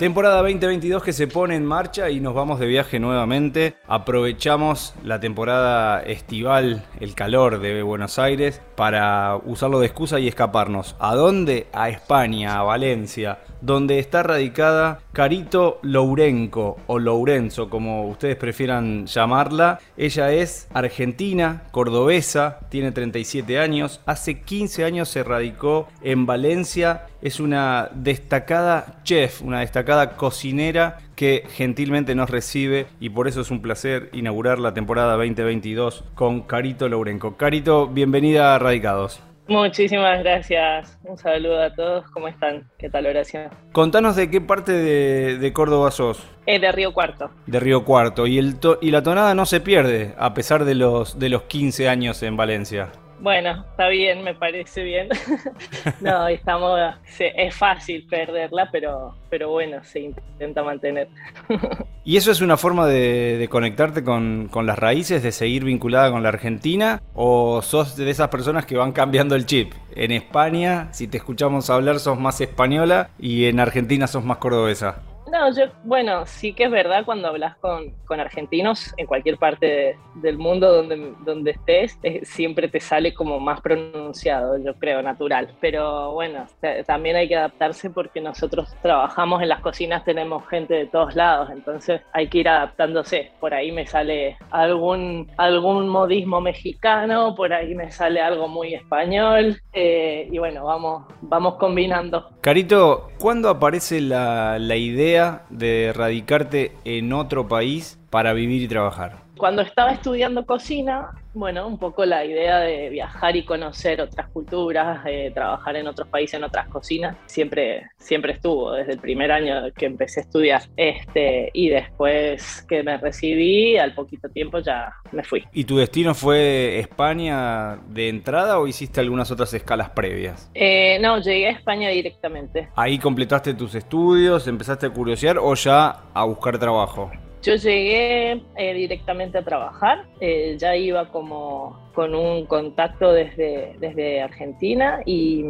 Temporada 2022 que se pone en marcha y nos vamos de viaje nuevamente. Aprovechamos la temporada estival, el calor de Buenos Aires, para usarlo de excusa y escaparnos. ¿A dónde? A España, a Valencia, donde está radicada Carito Lourenco o Lourenzo, como ustedes prefieran llamarla. Ella es argentina, cordobesa, tiene 37 años, hace 15 años se radicó en Valencia, es una destacada chef, una destacada cocinera que gentilmente nos recibe y por eso es un placer inaugurar la temporada 2022 con Carito Lourenco. Carito, bienvenida a Radicados. Muchísimas gracias. Un saludo a todos. ¿Cómo están? ¿Qué tal oración? Contanos de qué parte de, Córdoba sos. Es de Río Cuarto. De Río Cuarto. Y, el y la tonada no se pierde a pesar de los, de los 15 años en Valencia. Bueno, está bien, me parece bien. no, estamos, es fácil perderla, pero, pero bueno, se intenta mantener. ¿Y eso es una forma de, conectarte con, con, las raíces, de seguir vinculada con la Argentina? ¿O sos de esas personas que van cambiando el chip? En España, si te escuchamos hablar, sos más española y en Argentina sos más cordobesa. No, yo, bueno, sí que es verdad cuando hablas con, argentinos en cualquier parte del mundo donde, donde estés, eh, siempre te sale como más pronunciado, yo creo, natural. Pero bueno, también hay que adaptarse porque nosotros trabajamos en las cocinas, tenemos gente de todos lados, entonces hay que ir adaptándose. Por ahí me sale algún, algún modismo mexicano, por ahí me sale algo muy español, eh, y bueno, vamos, vamos combinando. Carito, ¿cuándo aparece la, la idea? De radicarte en otro país para vivir y trabajar? Cuando estaba estudiando cocina, bueno, un poco la idea de viajar y conocer otras culturas, trabajar en otros países, en otras cocinas, siempre, siempre estuvo, desde el primer año que empecé a estudiar. Este, y después que me recibí, al poquito tiempo ya me fui. ¿Y tu destino fue España de entrada o hiciste algunas otras escalas previas? Eh, no, llegué a España directamente. ¿Ahí completaste tus estudios, empezaste a curiosear o ya a buscar trabajo? Yo llegué eh, directamente a trabajar, eh, ya iba como con un contacto desde, desde Argentina y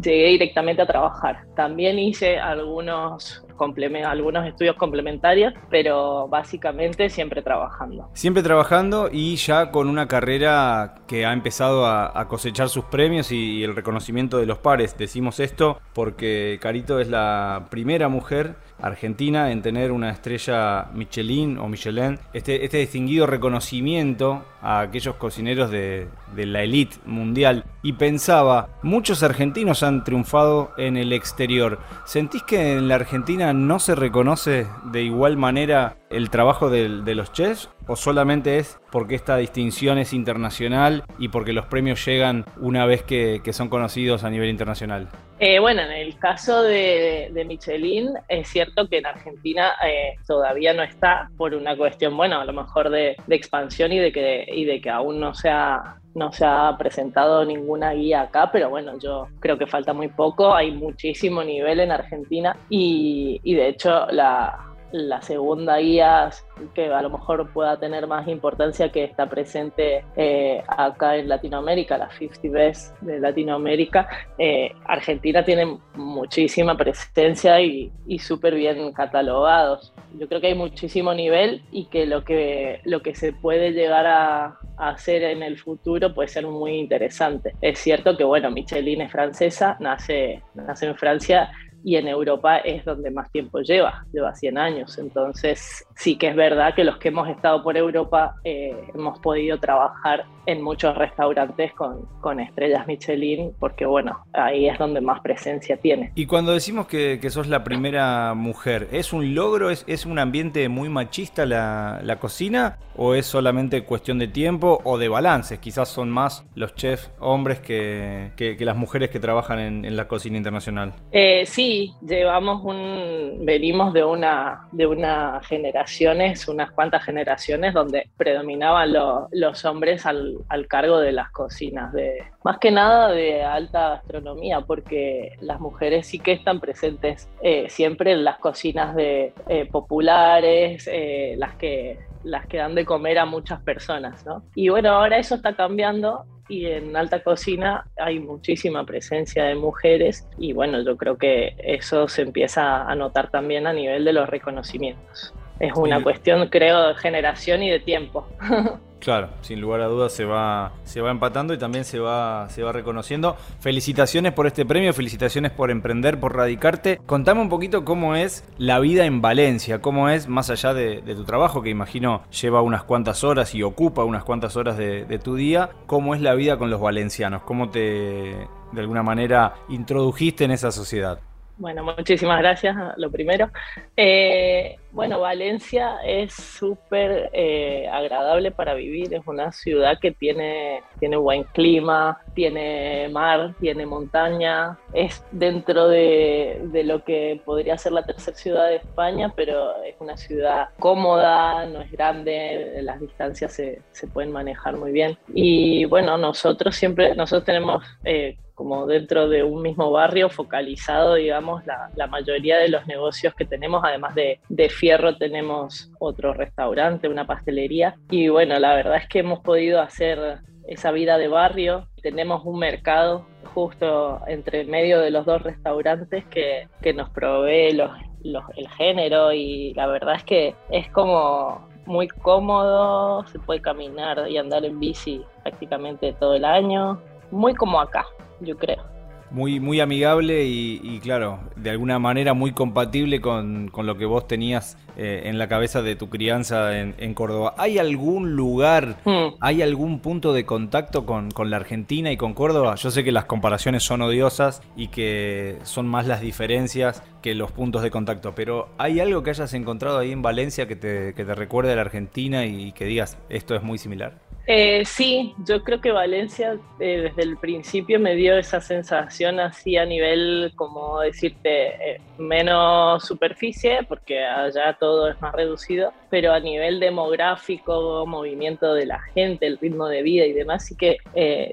llegué directamente a trabajar. También hice algunos algunos estudios complementarios, pero básicamente siempre trabajando. Siempre trabajando y ya con una carrera que ha empezado a, cosechar sus premios y, el reconocimiento de los pares. Decimos esto porque Carito es la primera mujer argentina en tener una estrella Michelin o Michelin, este, este distinguido reconocimiento a aquellos cocineros de, la elite mundial. Y pensaba, muchos argentinos han triunfado en el exterior. ¿Sentís que en la Argentina no se reconoce de igual manera el trabajo de, los chefs? ¿O solamente es porque esta distinción es internacional y porque los premios llegan una vez que, son conocidos a nivel internacional? Eh, bueno, en el caso de, Michelin, es cierto que en Argentina eh, todavía no está por una cuestión, bueno, a lo mejor de, expansión y de, que, y de que aún no se, ha, no se ha presentado ninguna guía acá, pero bueno, yo creo que falta muy poco, hay muchísimo nivel en Argentina y, y de hecho la, la segunda guía que a lo mejor pueda tener más importancia que está presente eh, acá en Latinoamérica, la 50 Best de Latinoamérica. Eh, Argentina tiene muchísima presencia y, y súper bien catalogados. Yo creo que hay muchísimo nivel y que lo que, lo que se puede llegar a, hacer en el futuro puede ser muy interesante. Es cierto que, bueno, Michelin es francesa, nace, nace en Francia y en Europa es donde más tiempo lleva, lleva 100 años. Entonces sí que es verdad que los que hemos estado por Europa eh, hemos podido trabajar en muchos restaurantes con, con, estrellas Michelin, porque bueno, ahí es donde más presencia tiene. Y cuando decimos que, que sos la primera mujer, ¿es un logro? ¿Es, es un ambiente muy machista la, la, cocina? ¿O es solamente cuestión de tiempo o de balances? Quizás son más los chefs hombres que, que, las mujeres que trabajan en, en la cocina internacional. Eh, sí, llevamos un, venimos de una, de unas generaciones, unas cuantas generaciones donde predominaban los hombres al, cargo de las cocinas, de, más que nada de alta gastronomía, porque las mujeres sí que están presentes eh, siempre en las cocinas de, eh, populares, eh, las que las que dan de comer a muchas personas, ¿no? Y bueno, ahora eso está cambiando y en alta cocina hay muchísima presencia de mujeres y bueno, yo creo que eso se empieza a notar también a nivel de los reconocimientos. Es una cuestión, creo, de generación y de tiempo. Claro, sin lugar a dudas se va, se va empatando y también se va, se va reconociendo. Felicitaciones por este premio, felicitaciones por emprender, por radicarte. Contame un poquito cómo es la vida en Valencia, cómo es más allá de, tu trabajo, que imagino lleva unas cuantas horas y ocupa unas cuantas horas de, de tu día, cómo es la vida con los valencianos, cómo te de alguna manera introdujiste en esa sociedad. Bueno, muchísimas gracias, lo primero. Eh, bueno, Valencia es súper eh, agradable para vivir, es una ciudad que tiene, tiene buen clima, tiene mar, tiene montaña, es dentro de, de, lo que podría ser la tercera ciudad de España, pero es una ciudad cómoda, no es grande, las distancias se, se pueden manejar muy bien. Y bueno, nosotros siempre, nosotros tenemos... Eh, como dentro de un mismo barrio focalizado, digamos, la, la mayoría de los negocios que tenemos, además de, de, Fierro, tenemos otro restaurante, una pastelería. Y bueno, la verdad es que hemos podido hacer esa vida de barrio. Tenemos un mercado justo entre medio de los dos restaurantes que, que nos provee los, los, el género y la verdad es que es como muy cómodo, se puede caminar y andar en bici prácticamente todo el año, muy como acá yo creo. Muy, muy amigable y, claro, de alguna manera muy compatible con, lo que vos tenías eh, en la cabeza de tu crianza en, Córdoba. ¿Hay algún lugar, hmm. hay algún punto de contacto con, con, la Argentina y con Córdoba? Yo sé que las comparaciones son odiosas y que son más las diferencias que los puntos de contacto, pero ¿hay algo que hayas encontrado ahí en Valencia que te, que te recuerde a la Argentina y que digas, esto es muy similar? Eh, sí, yo creo que Valencia eh, desde el principio me dio esa sensación así a nivel, como decirte, eh, menos superficie, porque allá todo es más reducido, pero a nivel demográfico, movimiento de la gente, el ritmo de vida y demás, sí que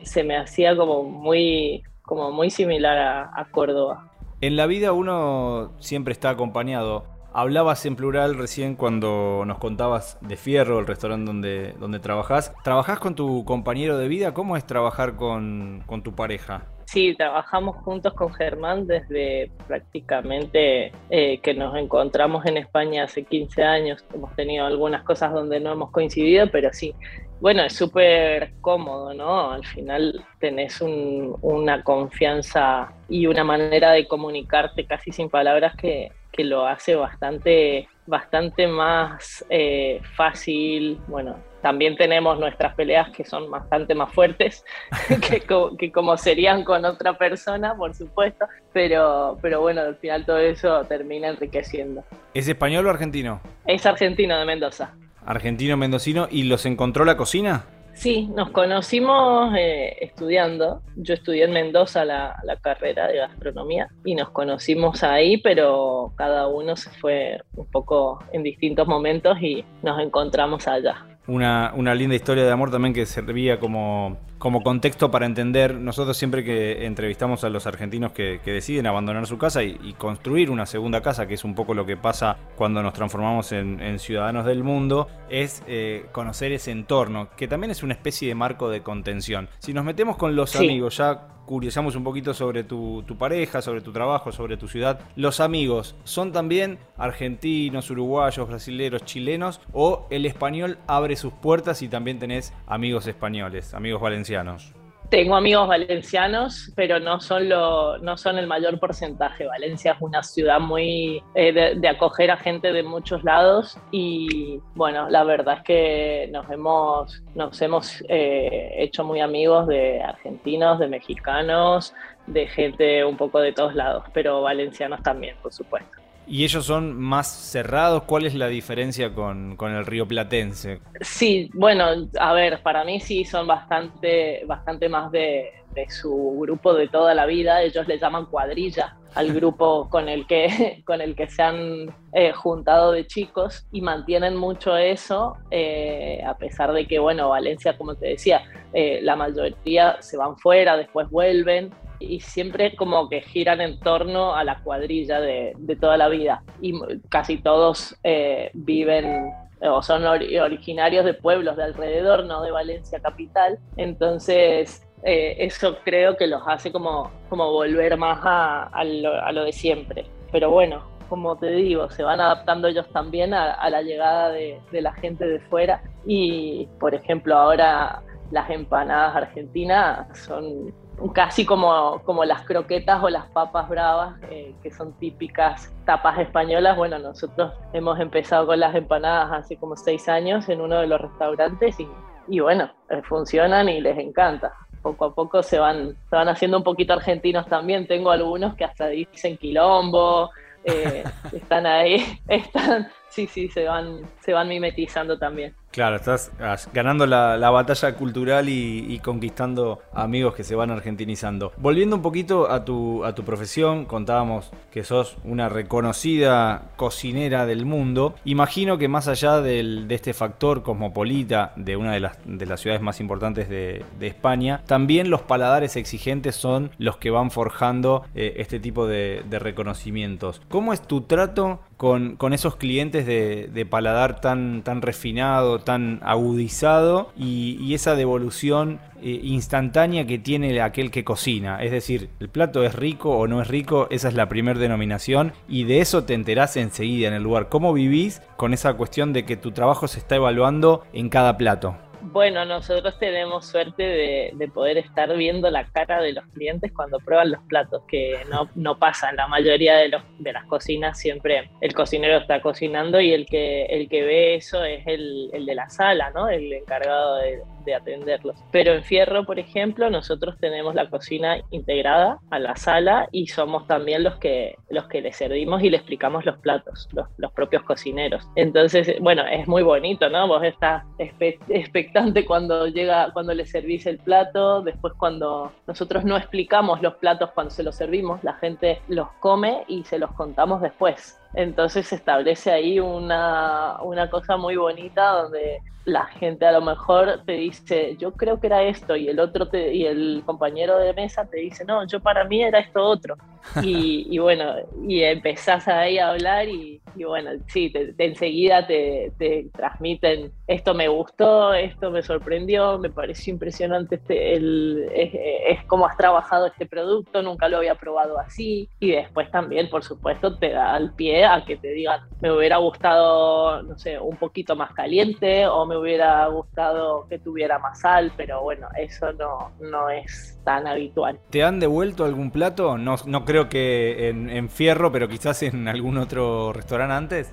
se me hacía como muy, como muy similar a Córdoba. En la vida uno siempre está acompañado Hablabas en plural recién cuando nos contabas de Fierro, el restaurante donde, donde trabajás. ¿Trabajás con tu compañero de vida? ¿Cómo es trabajar con, con tu pareja? Sí, trabajamos juntos con Germán desde prácticamente eh, que nos encontramos en España hace 15 años. Hemos tenido algunas cosas donde no hemos coincidido, pero sí. Bueno, es súper cómodo, ¿no? Al final tenés un, una confianza y una manera de comunicarte casi sin palabras que, que lo hace bastante, bastante más eh, fácil. Bueno, también tenemos nuestras peleas que son bastante más fuertes que, como serían con otra persona, por supuesto, pero, pero bueno, al final todo eso termina enriqueciendo. ¿Es español o argentino? Es argentino de Mendoza. Argentino mendocino, ¿y los encontró la cocina? Sí, nos conocimos eh, estudiando. Yo estudié en Mendoza la, carrera de gastronomía y nos conocimos ahí, pero cada uno se fue un poco en distintos momentos y nos encontramos allá. Una, una linda historia de amor también que servía como como contexto para entender, nosotros siempre que entrevistamos a los argentinos que, deciden abandonar su casa y, construir una segunda casa, que es un poco lo que pasa cuando nos transformamos en, ciudadanos del mundo, es eh, conocer ese entorno, que también es una especie de marco de contención. Si nos metemos con los amigos, ya curiosamos un poquito sobre tu, pareja, sobre tu trabajo, sobre tu ciudad. ¿Los amigos son también argentinos, uruguayos, brasileños, chilenos? ¿O el español abre sus puertas y también tenés amigos españoles, amigos valencianos? Tengo amigos valencianos, pero no son, lo, no son el mayor porcentaje. Valencia es una ciudad muy eh, de, acoger a gente de muchos lados y bueno, la verdad es que nos hemos, nos hemos eh, hecho muy amigos de argentinos, de mexicanos, de gente un poco de todos lados, pero valencianos también, por supuesto. ¿Y ellos son más cerrados? ¿Cuál es la diferencia con, el río platense? Sí, bueno, a ver, para mí sí son bastante, bastante más de, su grupo de toda la vida. Ellos le llaman cuadrilla al grupo con el que, con el que se han eh, juntado de chicos y mantienen mucho eso, eh, a pesar de que, bueno, Valencia, como te decía, eh, la mayoría se van fuera, después vuelven y siempre como que giran en torno a la cuadrilla de, toda la vida. Y casi todos eh, viven o son originarios de pueblos de alrededor, no de Valencia capital. Entonces, eh, eso creo que los hace como, como volver más a, lo, de siempre. Pero bueno, como te digo, se van adaptando ellos también a, la llegada de, la gente de fuera. Y, por ejemplo, ahora las empanadas argentinas son casi como, como las croquetas o las papas bravas, eh, que son típicas tapas españolas. Bueno, nosotros hemos empezado con las empanadas hace como seis años en uno de los restaurantes y, y bueno, eh, funcionan y les encanta poco a poco se van, se van haciendo un poquito argentinos también. Tengo algunos que hasta dicen quilombo, eh, están ahí, están, sí, sí, se van, se van mimetizando también. Claro, estás ganando la, batalla cultural y, conquistando amigos que se van argentinizando. Volviendo un poquito a tu, a tu profesión, contábamos que sos una reconocida cocinera del mundo. Imagino que más allá de este factor cosmopolita de una de las, de las ciudades más importantes de, España, también los paladares exigentes son los que van forjando eh, este tipo de, reconocimientos. ¿Cómo es tu trato con, esos clientes de, paladar tan, tan refinado, tan agudizado y, esa devolución eh, instantánea que tiene aquel que cocina. Es decir, el plato es rico o no es rico, esa es la primera denominación y de eso te enterás enseguida en el lugar. ¿Cómo vivís con esa cuestión de que tu trabajo se está evaluando en cada plato? Bueno, nosotros tenemos suerte de, poder estar viendo la cara de los clientes cuando prueban los platos, que no, no pasa en la mayoría de, los, de las cocinas, siempre el cocinero está cocinando y el que, el que ve eso es el, el de la sala, ¿no? el encargado de, de atenderlos. Pero en Fierro, por ejemplo, nosotros tenemos la cocina integrada a la sala y somos también los que, los que le servimos y le explicamos los platos, los, los propios cocineros. Entonces, bueno, es muy bonito, ¿no? Vos estás expectante cuando llega, cuando le servís el plato, después cuando nosotros no explicamos los platos cuando se los servimos, la gente los come y se los contamos después. Entonces se establece ahí una, una cosa muy bonita donde la gente a lo mejor te dice, yo creo que era esto, y el otro te, y el compañero de mesa te dice, no, yo para mí era esto otro. Y, bueno, y empezás ahí a hablar y, bueno, sí, te, enseguida te, transmiten, esto me gustó, esto me sorprendió, me pareció impresionante este, el, es, es como has trabajado este producto, nunca lo había probado así. Y después también, por supuesto, te da el pie a que te digan, me hubiera gustado, no sé, un poquito más caliente o me hubiera gustado que tuviera más sal, pero bueno, eso no, no es tan habitual. ¿Te han devuelto algún plato? No, no creo que en, Fierro, pero quizás en algún otro restaurante antes.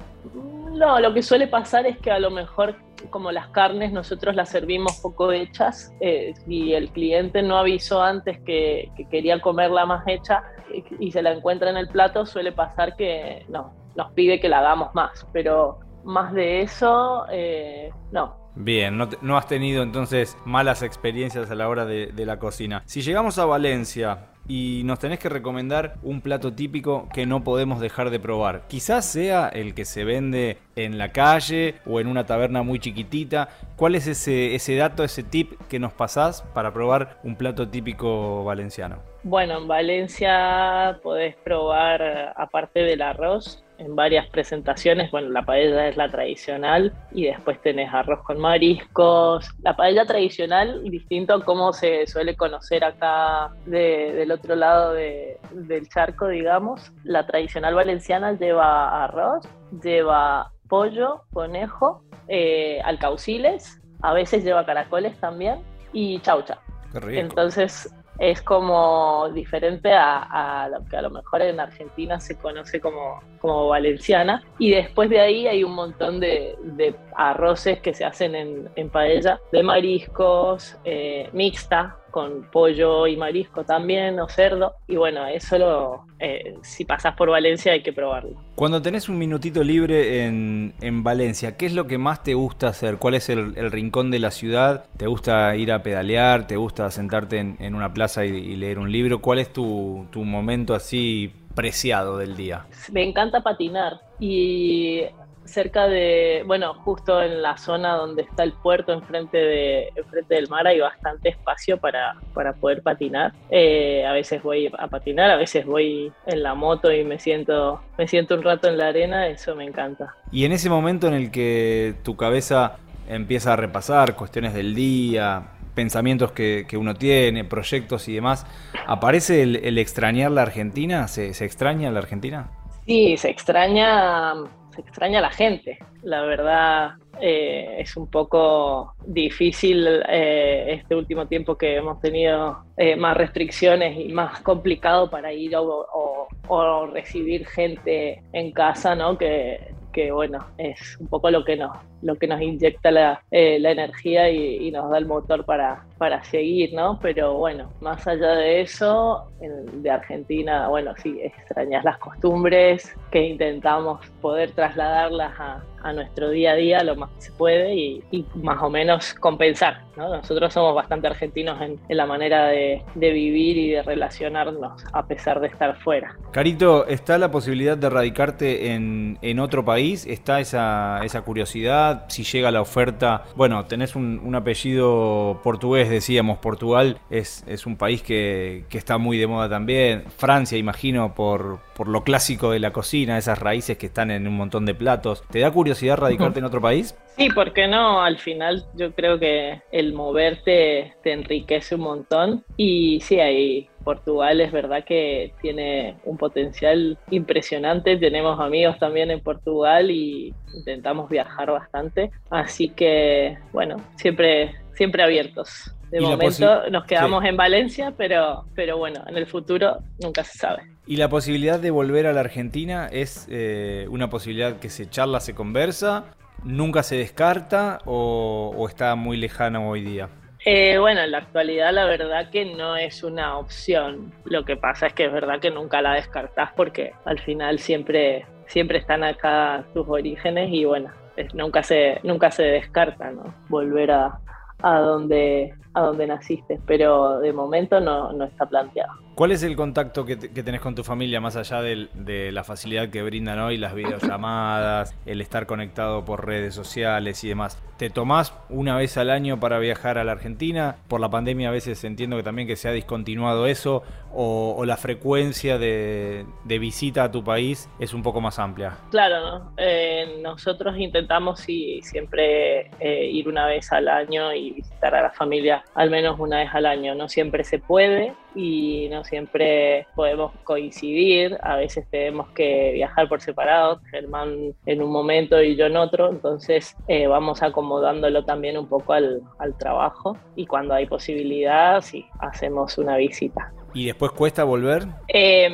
No, lo que suele pasar es que a lo mejor como las carnes nosotros las servimos poco hechas eh, y el cliente no avisó antes que, quería comerla más hecha y, se la encuentra en el plato, suele pasar que no, nos pide que la hagamos más, pero más de eso, eh, no. Bien, no, has tenido entonces malas experiencias a la hora de, la cocina. Si llegamos a Valencia, y nos tenés que recomendar un plato típico que no podemos dejar de probar. Quizás sea el que se vende en la calle o en una taberna muy chiquitita. ¿Cuál es ese, ese dato, ese tip que nos pasás para probar un plato típico valenciano? Bueno, en Valencia podés probar, aparte del arroz, en varias presentaciones. Bueno, la paella es la tradicional y después tenés arroz con mariscos. La paella tradicional, distinto a cómo se suele conocer acá del otro lado del charco, digamos. La tradicional valenciana lleva arroz, lleva pollo, conejo, eh, alcauciles, a veces lleva caracoles también y chaucha. Entonces es como diferente a, lo que a lo mejor en Argentina se conoce como, como valenciana. Y después de ahí hay un montón de, arroces que se hacen en, paella, de mariscos, eh, mixta, con pollo y marisco también, o cerdo. Y bueno, eso lo, eh, si pasas por Valencia hay que probarlo. Cuando tenés un minutito libre en, Valencia, ¿qué es lo que más te gusta hacer? ¿Cuál es el, rincón de la ciudad? ¿Te gusta ir a pedalear? ¿Te gusta sentarte en, una plaza y, leer un libro? ¿Cuál es tu, tu momento así preciado del día? Me encanta patinar y cerca de, bueno, justo en la zona donde está el puerto, enfrente, de, enfrente del mar, hay bastante espacio para, para poder patinar. Eh, a veces voy a patinar, a veces voy en la moto y me siento, me siento un rato en la arena, eso me encanta. Y en ese momento en el que tu cabeza empieza a repasar cuestiones del día, pensamientos que, uno tiene, proyectos y demás. ¿Aparece el, extrañar la Argentina? ¿Se, ¿Se, extraña la Argentina? Sí, se extraña, se extraña la gente. La verdad eh, es un poco difícil eh, este último tiempo que hemos tenido eh, más restricciones y más complicado para ir o, o, recibir gente en casa, ¿no? Que, que bueno, es un poco lo que nos, lo que nos inyecta la, eh, la energía y, nos da el motor para, para seguir, ¿no? Pero bueno, más allá de eso, de Argentina, bueno, sí, extrañas las costumbres que intentamos poder trasladarlas a, a nuestro día a día lo más que se puede y, más o menos compensar. ¿no? Nosotros somos bastante argentinos en, la manera de, vivir y de relacionarnos a pesar de estar fuera. Carito, ¿está la posibilidad de radicarte en, en otro país? ¿Está esa, esa, curiosidad? Si llega la oferta, bueno, tenés un, apellido portugués, decíamos, Portugal es, es un país que, que, está muy de moda también. Francia, imagino, por, por lo clásico de la cocina, esas raíces que están en un montón de platos. ¿Te da curiosidad? radicarte en otro país? Sí, ¿por qué no? Al final yo creo que el moverte te enriquece un montón y sí, ahí Portugal es verdad que tiene un potencial impresionante. Tenemos amigos también en Portugal y intentamos viajar bastante. Así que, bueno, siempre, siempre abiertos. De momento nos quedamos en Valencia, pero, pero bueno, en el futuro nunca se sabe. ¿Y la posibilidad de volver a la Argentina es eh, una posibilidad que se charla, se conversa? ¿Nunca se descarta o, está muy lejana hoy día? Eh, bueno, en la actualidad la verdad que no es una opción. Lo que pasa es que es verdad que nunca la descartás porque al final siempre, siempre están acá tus orígenes y bueno, nunca se, nunca se descarta, ¿no? Volver a, a donde, a donde naciste, pero de momento no, no está planteado. ¿Cuál es el contacto que, tenés con tu familia, más allá de, la facilidad que brindan hoy las videollamadas, el estar conectado por redes sociales y demás? ¿Te tomás una vez al año para viajar a la Argentina? Por la pandemia a veces entiendo que también que se ha discontinuado eso, o, la frecuencia de, visita a tu país es un poco más amplia. Claro, ¿no? Eh, nosotros intentamos siempre eh, ir una vez al año y visitar a la familia al menos una vez al año. No siempre se puede y no siempre podemos coincidir, a veces tenemos que viajar por separado, Germán en un momento y yo en otro, entonces eh, vamos acomodándolo también un poco al, al trabajo y cuando hay posibilidad, sí, hacemos una visita. ¿Y después cuesta volver? Eh,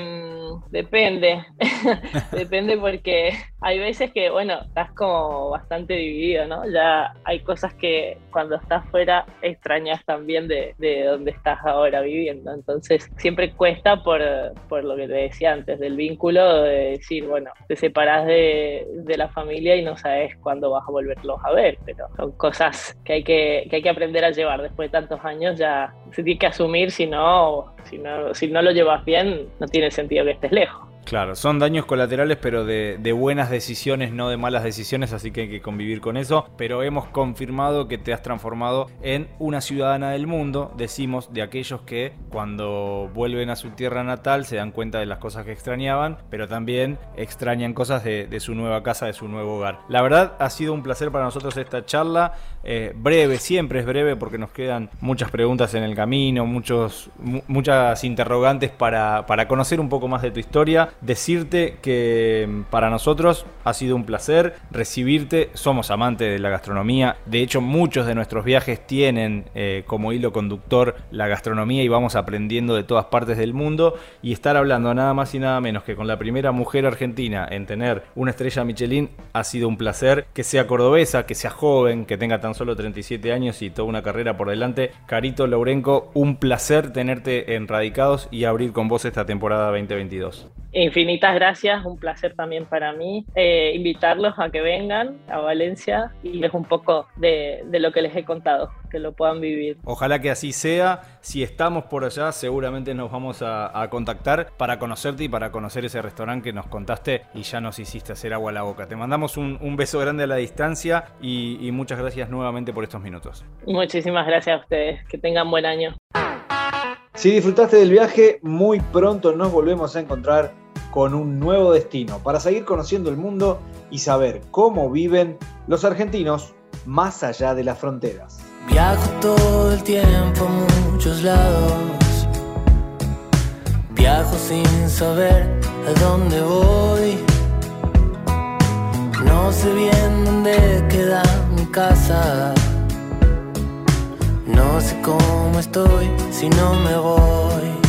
depende, depende porque hay veces que, bueno, estás como bastante dividido, ¿no? Ya hay cosas que cuando estás fuera extrañas también de, de donde estás ahora viviendo, entonces siempre cuesta por, por, lo que te decía antes, del vínculo de decir, bueno, te separas de, de, la familia y no sabes cuándo vas a volverlos a ver, pero son cosas que hay que, que hay que aprender a llevar después de tantos años, ya se tiene que asumir, si no, si no, si no lo llevas bien, no tiene sentido que estés lejos. Claro, son daños colaterales, pero de, buenas decisiones, no de malas decisiones, así que hay que convivir con eso. Pero hemos confirmado que te has transformado en una ciudadana del mundo, decimos, de aquellos que cuando vuelven a su tierra natal se dan cuenta de las cosas que extrañaban, pero también extrañan cosas de, su nueva casa, de su nuevo hogar. La verdad, ha sido un placer para nosotros esta charla, eh, breve, siempre es breve porque nos quedan muchas preguntas en el camino, muchos, muchas interrogantes para, para conocer un poco más de tu historia decirte que mm, para nosotros ha sido un placer recibirte. Somos amantes de la gastronomía. De hecho, muchos de nuestros viajes tienen eh, como hilo conductor la gastronomía y vamos aprendiendo de todas partes del mundo. Y estar hablando nada más y nada menos que con la primera mujer argentina en tener una estrella Michelin ha sido un placer. Que sea cordobesa, que sea joven, que tenga tan solo 37 años y toda una carrera por delante. Carito Laurenco, un placer tenerte en Radicados y abrir con vos esta temporada 2022. Infinitas gracias, un placer también para mí eh, invitarlos a que vengan a Valencia y les un poco de, lo que les he contado, que lo puedan vivir. Ojalá que así sea. Si estamos por allá, seguramente nos vamos a, contactar para conocerte y para conocer ese restaurante que nos contaste y ya nos hiciste hacer agua a la boca. Te mandamos un, beso grande a la distancia y, y muchas gracias nuevamente por estos minutos. Muchísimas gracias a ustedes. Que tengan buen año. Si disfrutaste del viaje, muy pronto nos volvemos a encontrar con un nuevo destino para seguir conociendo el mundo y saber cómo viven los argentinos más allá de las fronteras. Viajo todo el tiempo a muchos lados. Viajo sin saber a dónde voy. No sé bien dónde queda mi casa. No sé cómo estoy si no me voy.